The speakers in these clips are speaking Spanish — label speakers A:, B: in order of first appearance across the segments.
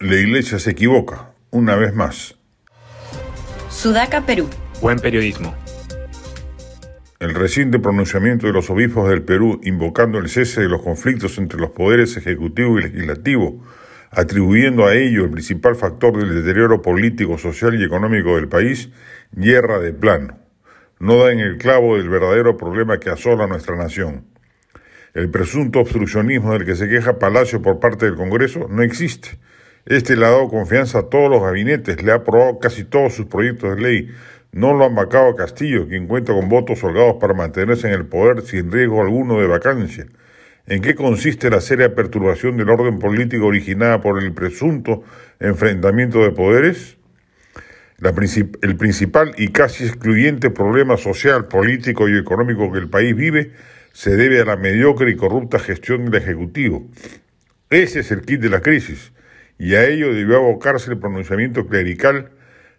A: La iglesia se equivoca, una vez más.
B: Sudaca, Perú.
C: Buen periodismo.
A: El reciente pronunciamiento de los obispos del Perú invocando el cese de los conflictos entre los poderes ejecutivo y legislativo, atribuyendo a ello el principal factor del deterioro político, social y económico del país, hierra de plano. No da en el clavo del verdadero problema que asola nuestra nación. El presunto obstruccionismo del que se queja Palacio por parte del Congreso no existe este le ha dado confianza a todos los gabinetes, le ha aprobado casi todos sus proyectos de ley. No lo han vacado a Castillo, quien cuenta con votos holgados para mantenerse en el poder sin riesgo alguno de vacancia. ¿En qué consiste la seria perturbación del orden político originada por el presunto enfrentamiento de poderes? el principal y casi excluyente problema social, político y económico que el país vive se debe a la mediocre y corrupta gestión del Ejecutivo. Ese es el kit de la crisis y a ello debió abocarse el pronunciamiento clerical,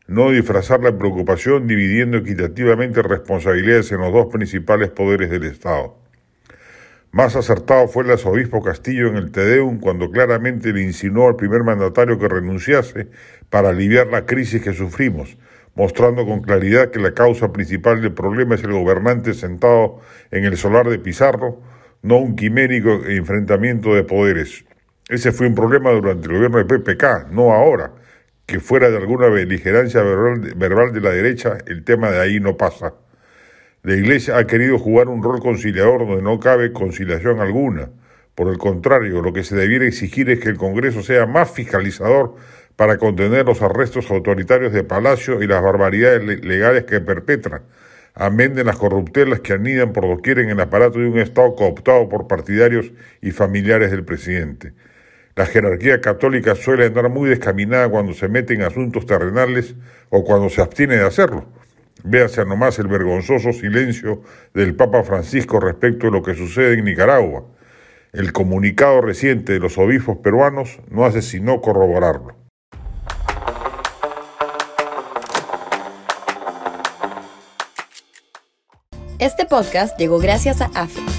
A: no disfrazar la preocupación dividiendo equitativamente responsabilidades en los dos principales poderes del Estado. Más acertado fue el arzobispo Castillo en el Tedeum cuando claramente le insinuó al primer mandatario que renunciase para aliviar la crisis que sufrimos, mostrando con claridad que la causa principal del problema es el gobernante sentado en el solar de Pizarro, no un quimérico enfrentamiento de poderes. Ese fue un problema durante el gobierno de PPK, no ahora. Que fuera de alguna beligerancia verbal, de la derecha, el tema de ahí no pasa. La Iglesia ha querido jugar un rol conciliador donde no cabe conciliación alguna. Por el contrario, lo que se debiera exigir es que el Congreso sea más fiscalizador para contener los arrestos autoritarios de Palacio y las barbaridades legales que perpetran, amén de las corruptelas que anidan por doquier en el aparato de un Estado cooptado por partidarios y familiares del presidente. La jerarquía católica suele andar muy descaminada cuando se mete en asuntos terrenales o cuando se abstiene de hacerlo. Véase nomás el vergonzoso silencio del Papa Francisco respecto de lo que sucede en Nicaragua. El comunicado reciente de los obispos peruanos no hace sino corroborarlo.
B: Este podcast llegó gracias a AFE